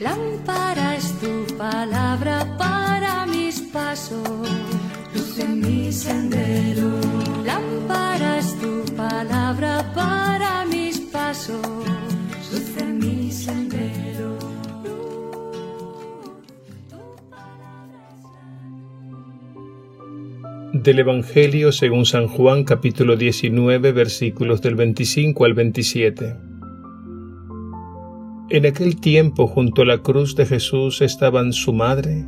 Lámpara es tu palabra para mis pasos, luz en mi sendero. Lámpara es tu palabra para mis pasos, luz en mi sendero. Del Evangelio según San Juan capítulo 19 versículos del 25 al 27. En aquel tiempo junto a la cruz de Jesús estaban su madre,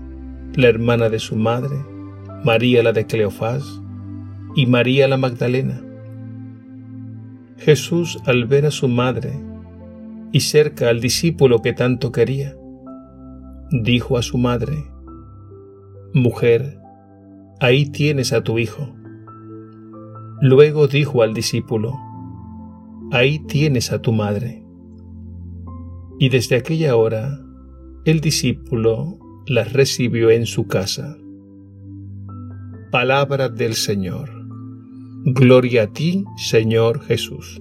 la hermana de su madre, María la de Cleofás y María la Magdalena. Jesús al ver a su madre y cerca al discípulo que tanto quería, dijo a su madre, Mujer, ahí tienes a tu hijo. Luego dijo al discípulo, Ahí tienes a tu madre. Y desde aquella hora el discípulo las recibió en su casa. Palabra del Señor. Gloria a ti, Señor Jesús.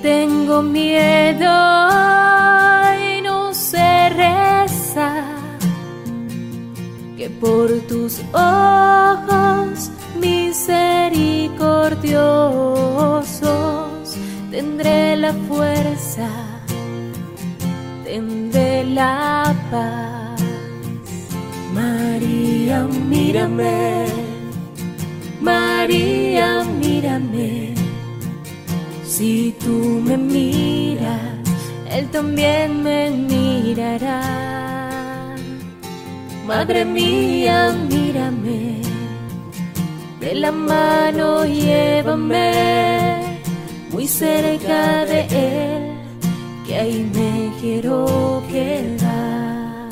Tengo miedo y no sé rezar, que por tus ojos misericordiosos tendré la fuerza, tendré la paz. María, mírame, María, mírame. Si tú me miras, Él también me mirará. Madre mía, mírame, de la mano llévame muy cerca de Él, que ahí me quiero quedar.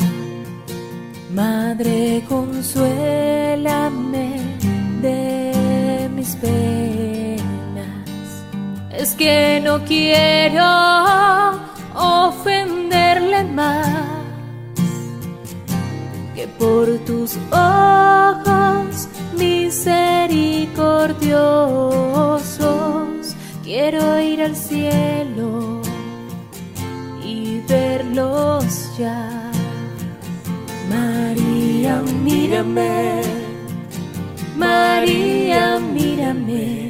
Madre, consuélame de mis penas. Es que no quiero ofenderle más que por tus ojos misericordiosos quiero ir al cielo y verlos ya. María, mírame, María, mírame.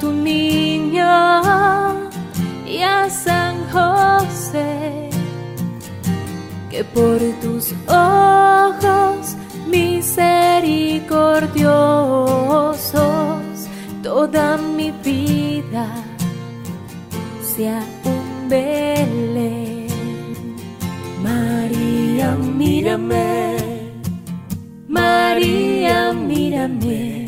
tu niño y a San José, que por tus ojos misericordiosos toda mi vida sea un Belén. María, mírame, María, mírame.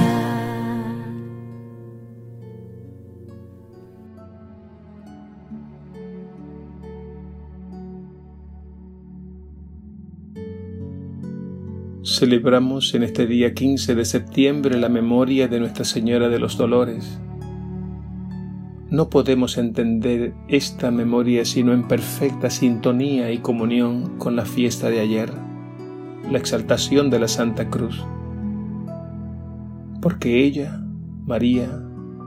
Celebramos en este día 15 de septiembre la memoria de Nuestra Señora de los Dolores. No podemos entender esta memoria sino en perfecta sintonía y comunión con la fiesta de ayer, la exaltación de la Santa Cruz. Porque ella, María,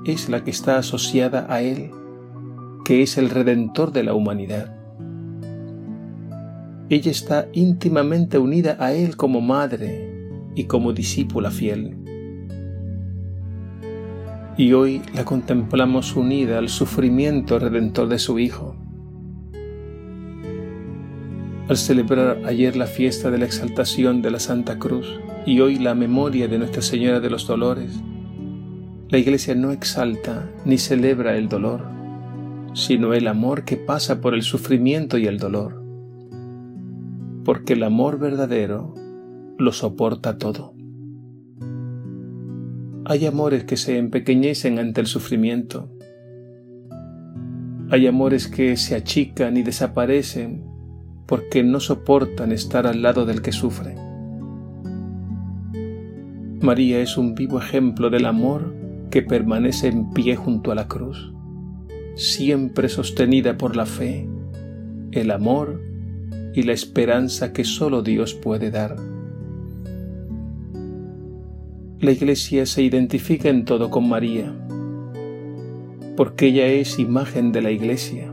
es la que está asociada a Él, que es el Redentor de la humanidad ella está íntimamente unida a Él como madre y como discípula fiel. Y hoy la contemplamos unida al sufrimiento redentor de su Hijo. Al celebrar ayer la fiesta de la exaltación de la Santa Cruz y hoy la memoria de Nuestra Señora de los Dolores, la Iglesia no exalta ni celebra el dolor, sino el amor que pasa por el sufrimiento y el dolor porque el amor verdadero lo soporta todo. Hay amores que se empequeñecen ante el sufrimiento. Hay amores que se achican y desaparecen porque no soportan estar al lado del que sufre. María es un vivo ejemplo del amor que permanece en pie junto a la cruz, siempre sostenida por la fe, el amor y la esperanza que solo Dios puede dar. La Iglesia se identifica en todo con María, porque ella es imagen de la Iglesia.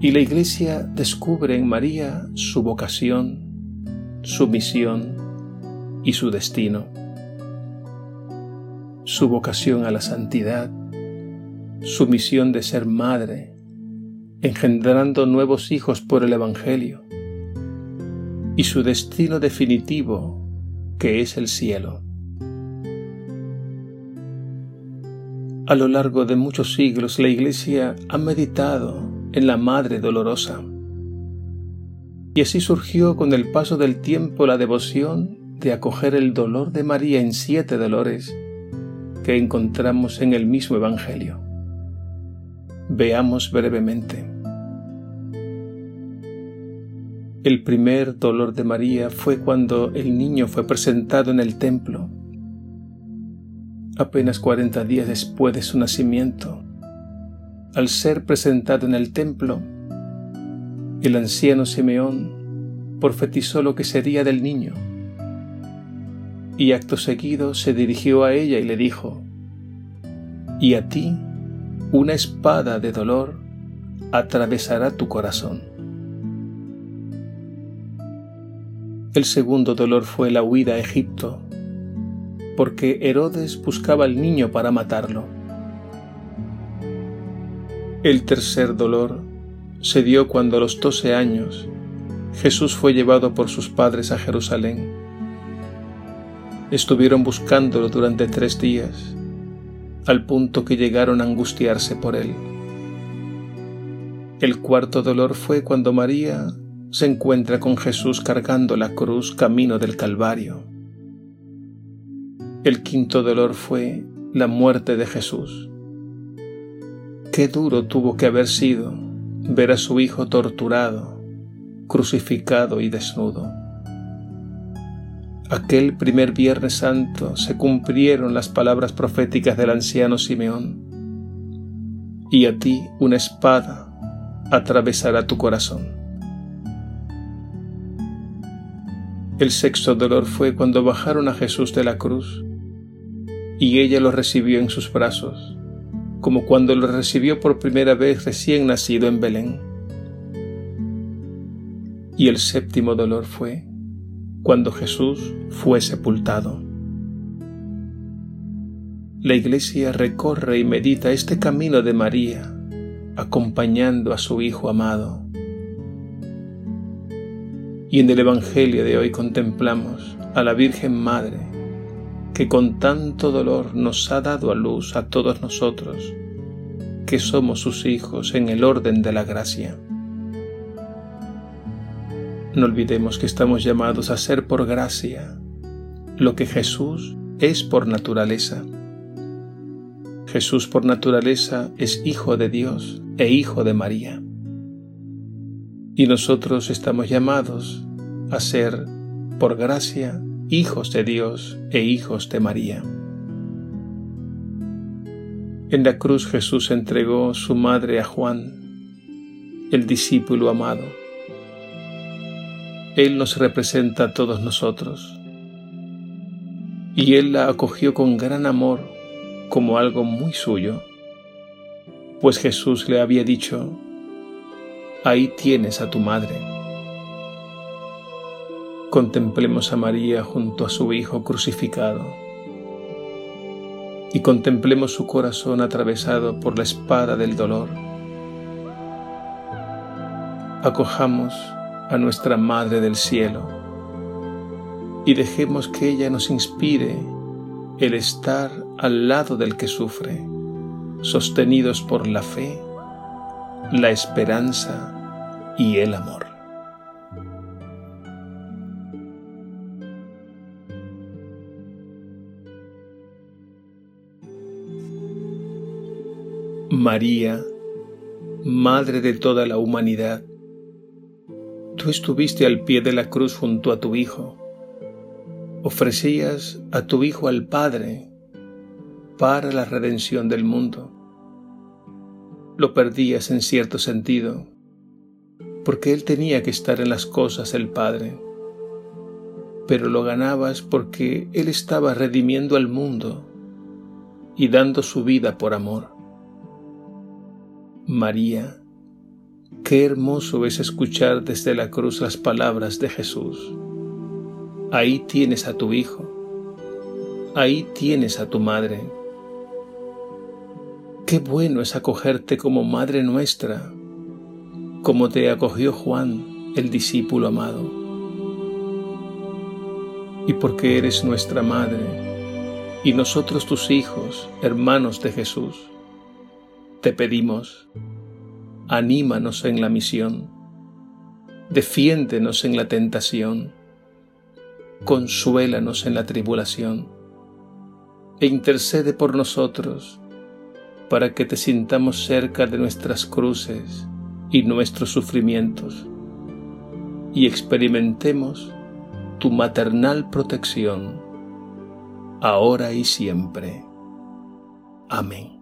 Y la Iglesia descubre en María su vocación, su misión y su destino. Su vocación a la santidad, su misión de ser madre, engendrando nuevos hijos por el Evangelio, y su destino definitivo, que es el cielo. A lo largo de muchos siglos la Iglesia ha meditado en la Madre Dolorosa, y así surgió con el paso del tiempo la devoción de acoger el dolor de María en siete dolores que encontramos en el mismo Evangelio. Veamos brevemente. El primer dolor de María fue cuando el niño fue presentado en el templo. Apenas cuarenta días después de su nacimiento, al ser presentado en el templo, el anciano Simeón profetizó lo que sería del niño y acto seguido se dirigió a ella y le dijo, y a ti una espada de dolor atravesará tu corazón. El segundo dolor fue la huida a Egipto, porque Herodes buscaba al niño para matarlo. El tercer dolor se dio cuando a los doce años Jesús fue llevado por sus padres a Jerusalén. Estuvieron buscándolo durante tres días, al punto que llegaron a angustiarse por él. El cuarto dolor fue cuando María se encuentra con Jesús cargando la cruz camino del Calvario. El quinto dolor fue la muerte de Jesús. Qué duro tuvo que haber sido ver a su Hijo torturado, crucificado y desnudo. Aquel primer Viernes Santo se cumplieron las palabras proféticas del anciano Simeón. Y a ti una espada atravesará tu corazón. El sexto dolor fue cuando bajaron a Jesús de la cruz y ella lo recibió en sus brazos, como cuando lo recibió por primera vez recién nacido en Belén. Y el séptimo dolor fue cuando Jesús fue sepultado. La Iglesia recorre y medita este camino de María, acompañando a su Hijo amado y en el Evangelio de hoy contemplamos a la Virgen Madre, que con tanto dolor nos ha dado a luz a todos nosotros, que somos sus hijos en el orden de la gracia. No olvidemos que estamos llamados a ser por gracia lo que Jesús es por naturaleza. Jesús por naturaleza es hijo de Dios e hijo de María. Y nosotros estamos llamados a ser por gracia, hijos de Dios e hijos de María. En la cruz Jesús entregó su madre a Juan, el discípulo amado. Él nos representa a todos nosotros. Y Él la acogió con gran amor como algo muy suyo, pues Jesús le había dicho, ahí tienes a tu madre. Contemplemos a María junto a su Hijo crucificado y contemplemos su corazón atravesado por la espada del dolor. Acojamos a nuestra Madre del Cielo y dejemos que ella nos inspire el estar al lado del que sufre, sostenidos por la fe, la esperanza y el amor. María, Madre de toda la humanidad, tú estuviste al pie de la cruz junto a tu Hijo, ofrecías a tu Hijo al Padre para la redención del mundo. Lo perdías en cierto sentido, porque Él tenía que estar en las cosas del Padre, pero lo ganabas porque Él estaba redimiendo al mundo y dando su vida por amor. María, qué hermoso es escuchar desde la cruz las palabras de Jesús. Ahí tienes a tu Hijo, ahí tienes a tu Madre. Qué bueno es acogerte como Madre nuestra, como te acogió Juan, el discípulo amado. Y porque eres nuestra Madre, y nosotros tus hijos, hermanos de Jesús, te pedimos, anímanos en la misión, defiéndenos en la tentación, consuélanos en la tribulación, e intercede por nosotros para que te sintamos cerca de nuestras cruces y nuestros sufrimientos, y experimentemos tu maternal protección, ahora y siempre. Amén.